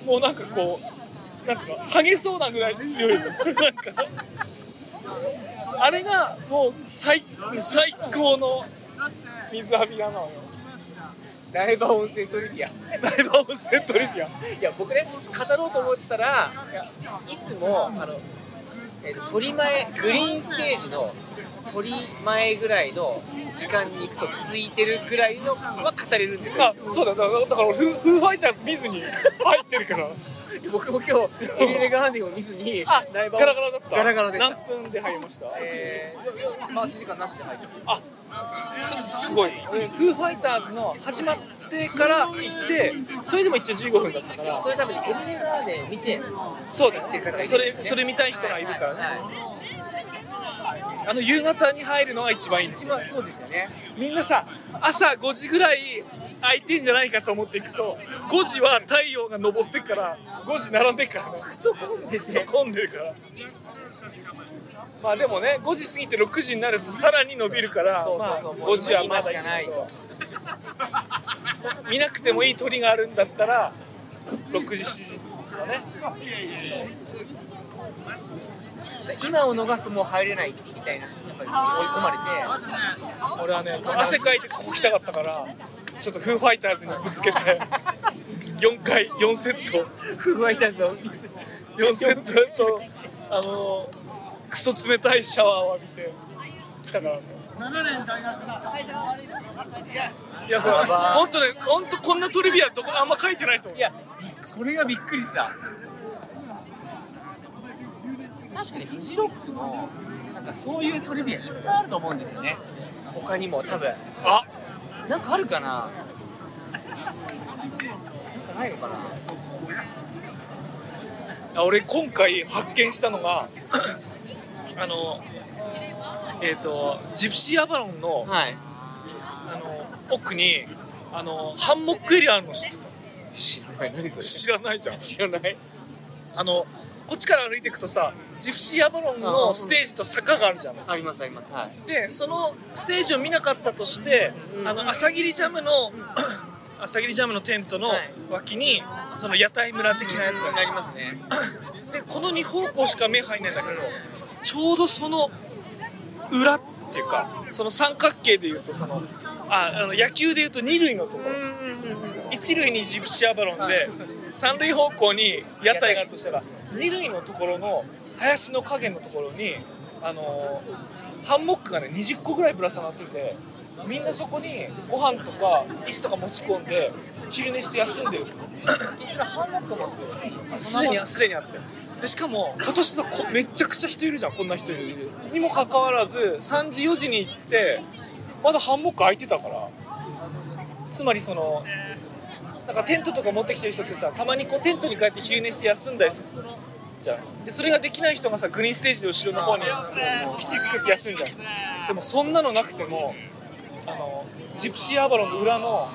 もうなんかこうなんつうの剥げそうなぐらい強い。のなんかあれがもう最最高の水浴び屋なのよ。苗場温泉トリビア苗場温泉トリビア。いや僕ね語ろうと思ったらいつもあの、鳥前グリーンステージの鳥前ぐらいの時間に行くと空いてるぐらいのは語れるんですよ。あそうだだからだから俺フーフーファイターズ見ずに入ってるから僕も今日エリレガーデンを見ずにあ苗ガラガラだった。ガラガラでした。何分で入りました？えー、まあ1時間なしで入ってます。ごい。俺フーファイターズの始まってから行ってそれでも一応15分だったから。それ多分エリレガーデン見てそうだよっていう方がいるんそれそれ見たい人がいるからね、はあの夕方に入るのが一番いいんですよ一番そうですよね。みんなさ朝5時ぐらい空いてんじゃないかと思っていくと5時は太陽が昇ってっから5時並んでっからクソ混んでクソ混んでるから。まあでもね5時過ぎて6時になるとさらに伸びるからそうそうそう。まあ、5時はま今だしかないと。見なくてもいい鳥があるんだったら6時7時とかね今を逃すともう入れないみたいなやっぱり追い込まれて。俺はね汗かいてここ来たかったからちょっとフーファイターズにぶつけて 4回4セット。フーファイターズを4セットとあのクソ冷たいシャワーを浴びて来たからね。7年大学いや本当ね本当こんなトリビアどこあんま書いてないと思う。いやそれがびっくりした確かにフジロックもなんかそういうトリビアいっぱいあると思うんですよね。他にも多分。あ！なんかあるかな？なんかないのかな？あ俺今回発見したのがあのえっ、とジプシーアバロンの,、はい。あの奥にあのハンモックエリアあるの知ってた？知らない何それ？知らないじゃん。知らない。あのこっちから歩いていくとさジプシーアバロンのステージと坂があるじゃん。ありますありますはい。でそのステージを見なかったとして、あの朝霧ジャムの朝霧ジャムのテントの脇に、その屋台村的なやつがありますね。でこの2方向しか目入んないんだけどちょうどその裏っていうかその三角形でいうとそのああの野球でいうと二塁のとこ。ろ一塁にジプシーアバロンで三塁方向に屋台があるとしたら二塁のところの林の影のところにあのハンモックがね20個ぐらいぶら下がっててみんなそこにご飯とか椅子とか持ち込んで昼寝して休んでる。それハンモックもすでにすでにあって。でしかも今年さこめちゃくちゃ人いるじゃんこんな人いる。にもかかわらず3時4時に行ってまだハンモック空いてたから。つまりそのなんかテントとか持ってきてる人ってさたまにこうテントに帰って昼寝して休んだりするじゃんでそれができない人がさグリーンステージの後ろの方に基地つけて休んじゃうでもそんなのなくてもあのジプシーアバロンの裏の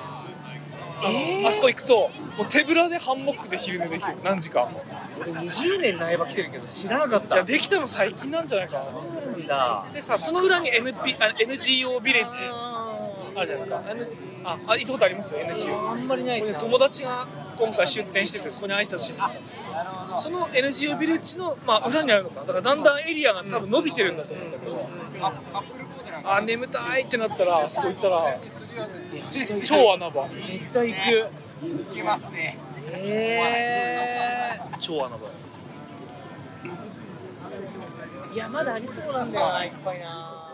あのあそこ行くともう手ぶらでハンモックで昼寝できる。何時間も俺20年苗場来てるけど知らなかったいやできたの最近なんじゃないかな。なんだ。でさその裏に NP あ NGO ビレッジあるじゃないですか。ああ行ったことありますよ NGO あんまりないですね。友達が今回出店しててそこに挨拶しに。その NGO ビレッジの、まあ、裏にあるのかな。だからだんだんエリアが多分伸びてるんだと思うんだけど、あ眠たいってなったらあそこ行ったら超穴場。絶対行く。行きますね。へ超穴場。えいやまだありそうなんだよないっぱいな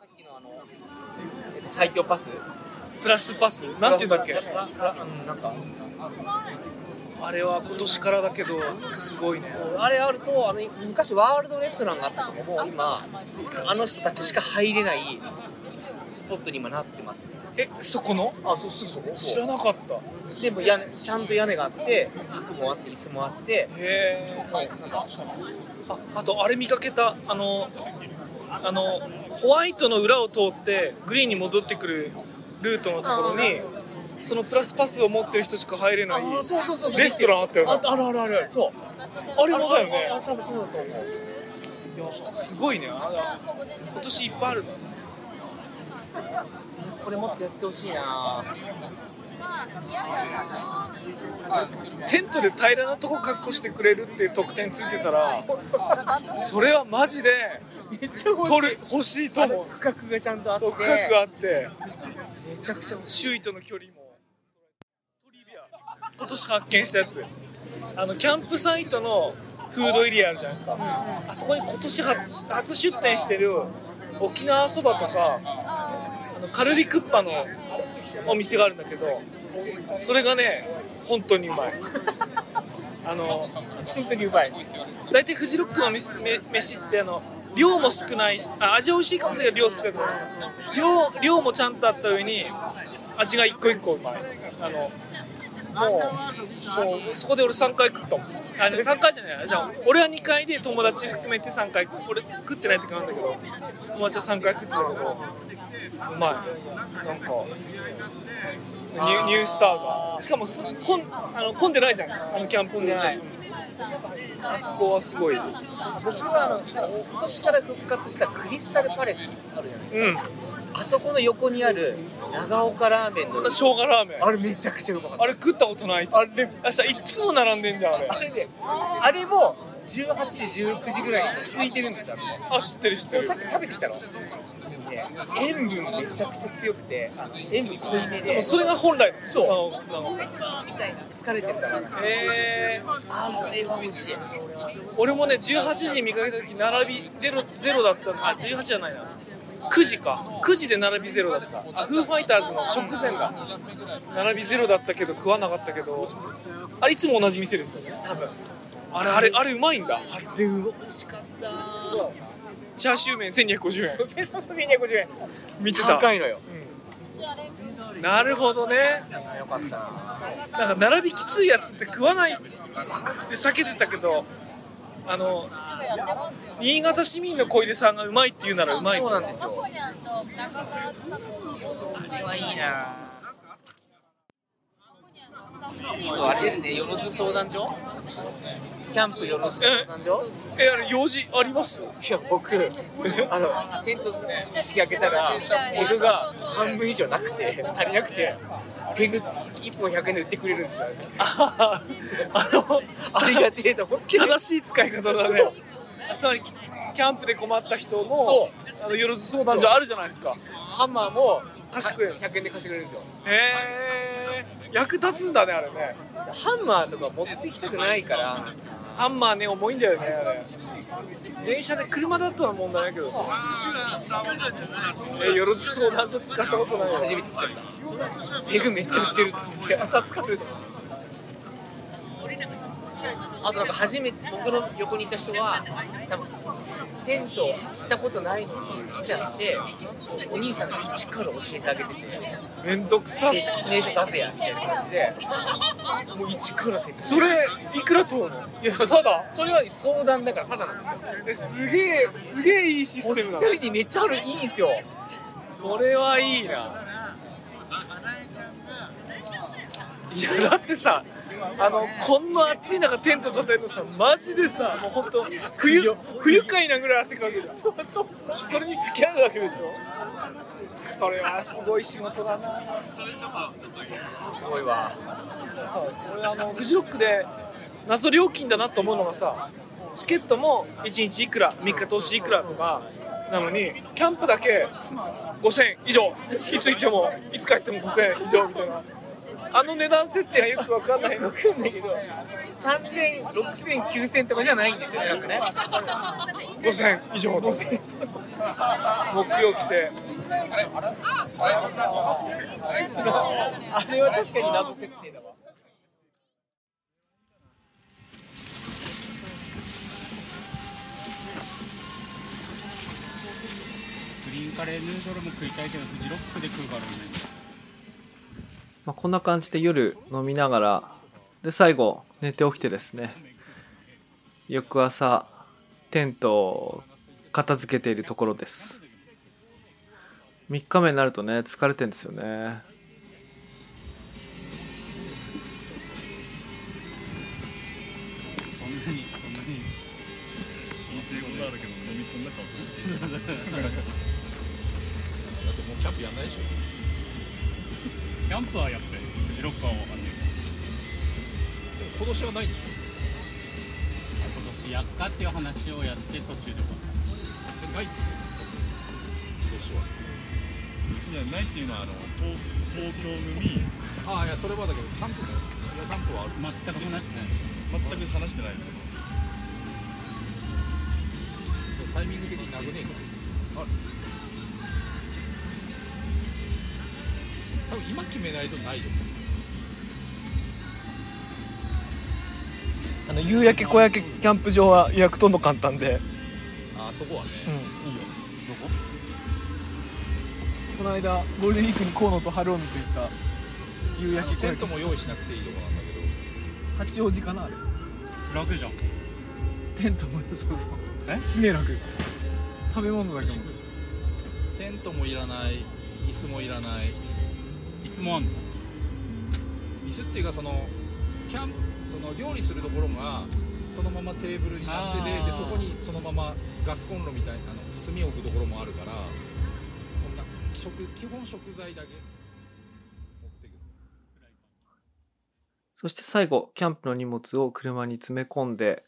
さっきのあの、えっと、最強パス。プラスパス？なんて言うんだっけ？なんか。あれは今年からだけどすごいね。あれあるとあの昔ワールドレストランがあったとこも今あの人たちしか入れないスポットに今なってます。えそこの？あそうすぐそこ。知らなかった。でも屋根ちゃんと屋根があって卓もあって椅子もあって。へえああとあれ見かけた？あのあのホワイトの裏を通ってグリーンに戻ってくるルートのところにそのプラスパスを持ってる人しか入れないあそうそうそうそう。レストランあったよねああるあるある。そう。あれもだよね。ああ多分そうだと思う。いやすごいね。あ今年いっぱいあるな。これもっとやってほしいなテントで平らなとこ確保してくれるっていう特典ついてたらそれはマジで取る欲しい。と思う。区画がちゃんとあって。区画があってめちゃくちゃ周囲との距離も。トリビア。今年発見したやつ。あのキャンプサイトのフードエリアあるじゃないですか、あそこに今年初初出店してる沖縄そばとかあのカルビクッパのお店があるんだけどそれがね本当にうまい。あの本当にうまい。大体フジロックの飯ってあの量も少ないしあ味は美味しいかもしれない量少ない。量量もちゃんとあった上に味が一個一個うまい。あのもうもうそこで俺3回食ったもん。あ3回じゃない。じゃあ俺は2回で友達含めて3回俺食ってない時なんだけど友達は3回食ってたけどまいなんかニュニュースターが。しかもすこんあの混んでないじゃん。あのキャンプでない。あそこはすごい。僕はあの今年から復活したクリスタルパレスあるじゃないですか、あそこの横にある長岡ラーメンの。生姜ラーメン。あれめちゃくちゃうまかった。あれ食ったことない？あれあさいつも並んでんじゃんあれ。あれねあれも18時19時ぐらいに空いてるんですよあ知ってる知ってる。さっき食べてきたの？ね塩分めちゃくちゃ強くて塩分濃いめで。それが本来そう。みたいな疲れてるからえあれは美味しい。俺もね18時見かけた時並びゼロゼロだったの。あ18じゃないな。9時か。9時で並びゼロだった。あフーファイターズの直前だ並びゼロだったけど食わなかったけど。あれいつも同じ店ですよね。多分。あれあれあれうまいんだ。あれ美味しかったチャーシュー麺1250円。そうそうそう1250円。見てた。高いのよ。なるほどね。よかったな。なんか並びきついやつって食わない。って避けてたけどあの新潟市民の小出さんがうまいって言うならうまい。そうなんですよ。あれはいいなあれですね、よろず相談所？キャンプよろず相談所？えあれ用事あります？いや、僕、あの、テント式開けたら、ペグが半分以上なくて、足りなくて、ペグ1本100円で売ってくれるんですよ。あのありがてえと思って。正しい使い方だね。つまりキャンプで困った人のそあのよろず相談所あるじゃないですか。ハンマーも貸してくれる100円で貸してくれるんですよ。へえ役立つんだねあれねハンマーとか持ってきたくないから、ハンマーね重いんだよね電車で車だとは問題ないけどさえよろず相談所使ったことないよ初めて使った。ペグめっちゃ売ってるって、助かる。あとなんか初めて僕の横にいた人は多分テントを張ったことないのに来ちゃってお兄さんが一から教えてあげててめんどくさ説明書出せやみたいな感じでもう一から説明。それいくら取るの？いやただ？それは相談だからただなんですよ。えすげえすげえいいシステムだホスピタリティめっちゃあるいいんですよ。それはいいな。いやだってさあのこんな暑い中テント立てるのさマジでさもう本当冬不愉快なぐらい汗かくじゃん。そうそうそう。それに付き合うわけでしょ？それはすごい仕事だな。すごいわ。そう俺あのフジロックで謎料金だなと思うのがさチケットも1日いくら3日通しいくらとかなのにキャンプだけ5000円以上。いつ行ってもいつ帰っても5000円以上みたいなあの値段設定がよく分かんない分かんないけど3000、6000、9000とかじゃないんですよねなんかね。5000円以上とか木曜来て。あれは確かに謎設定だわ。グリーンカレーヌードルも食いたいけどフジロックで食うからねまあ、こんな感じで夜飲みながらで最後寝て起きてですね翌朝テントを片付けているところです。3日目になるとね疲れてんですよね。だってもうキャンプやんないでしょキャンプはやっぱりフジロックはわかんないでも今年はないんでしょ今年やっかっていう話をやって途中で終わった。ない今年は。うちにはないっていうのはあの東東京組？ああいやそれはだけどキャンプもいやキャンプはある。全く話してない。全く話してないんですよ。タイミング的になくねえからある多分今決めないとないよあの夕焼け小焼けキャンプ場は予約とんど簡単で。あそこはね、うん。いいよ。どこ？この間ゴールデンウィークに河野とハロームと行った。夕焼け小テントも用意しなくていいとこなんだけど。八王子かなあれ。楽じゃん。テントもそうそう。え？すげえ楽。食べ物だけも。テントもいらない。椅子もいらない椅子もあんの椅子っていうかそのキャンプその料理するところがそのままテーブルになっててでそこにそのままガスコンロみたいなあの炭を置くところもあるからこんな食基本食材だけ持ってくそして最後キャンプの荷物を車に詰め込んで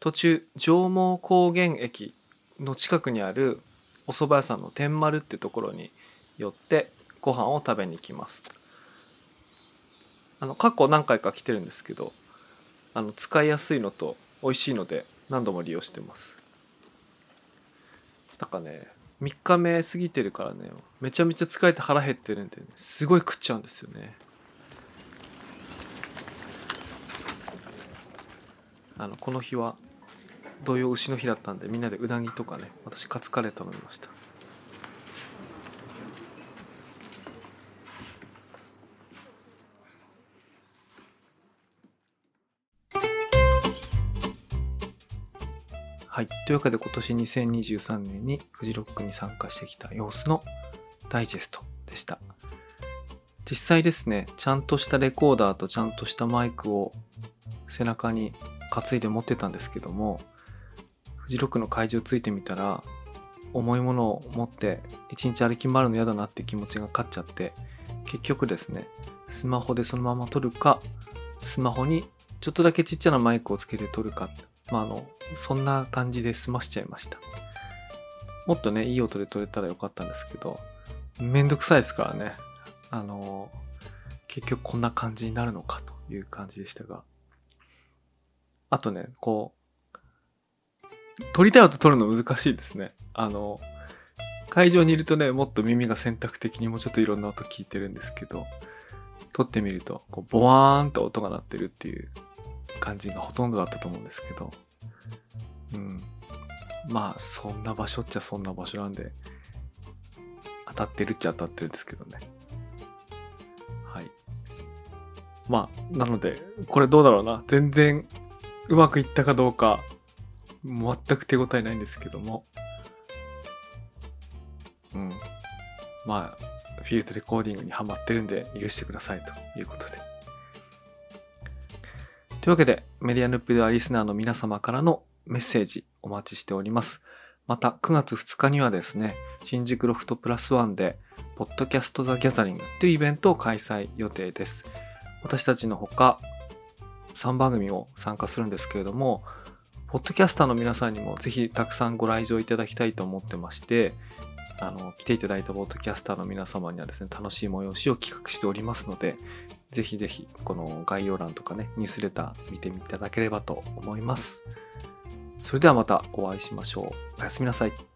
途中上毛高原駅の近くにあるお蕎麦屋さんの天丸ってところに寄ってご飯を食べに行きます。あの過去何回か来てるんですけどあの使いやすいのと美味しいので何度も利用してます。なんかね3日目過ぎてるからねめちゃめちゃ疲れて腹減ってるんで、ね、すごい食っちゃうんですよね。あのこの日は同様牛の日だったんでみんなでうなぎとかね私カツカレー頼みました。はい。というわけで今年2023年にフジロックに参加してきた様子のダイジェストでした。実際ですね、ちゃんとしたレコーダーとちゃんとしたマイクを背中に担いで持ってたんですけども、フジロックの会場ついてみたら、重いものを持って一日歩き回るの嫌だなって気持ちが勝っちゃって、結局ですね、スマホでそのまま撮るか、スマホにちょっとだけちっちゃなマイクをつけて撮るか、まあ、あの、そんな感じで済ましちゃいました。もっとね、いい音で撮れたらよかったんですけど、めんどくさいですからね。あの、結局こんな感じになるのかという感じでしたが。あとね、こう、撮りたい音撮るの難しいですね。あの、会場にいるとね、もっと耳が選択的にもうちょっといろんな音聞いてるんですけど、撮ってみると、こう、ボワーンと音が鳴ってるっていう感じがほとんどだったと思うんですけど、うん。まあ、そんな場所っちゃそんな場所なんで、当たってるっちゃ当たってるんですけどね。はい。まあ、なので、これどうだろうな。全然うまくいったかどうか、全く手応えないんですけども。うん。まあ、フィールドレコーディングにハマってるんで許してくださいということで。というわけで、メディアヌップではリスナーの皆様からのメッセージお待ちしております。また、9月2日にはですね、新宿ロフトプラスワンで、ポッドキャストザギャザリングというイベントを開催予定です。私たちのほか、3番組を参加するんですけれども、ポッドキャスターの皆さんにもぜひたくさんご来場いただきたいと思ってまして、あの、来ていただいたポッドキャスターの皆様にはですね、楽しい催しを企画しておりますので、ぜひぜひ、この概要欄とかね、ニュースレター見てみいただければと思います。それではまたお会いしましょう。おやすみなさい。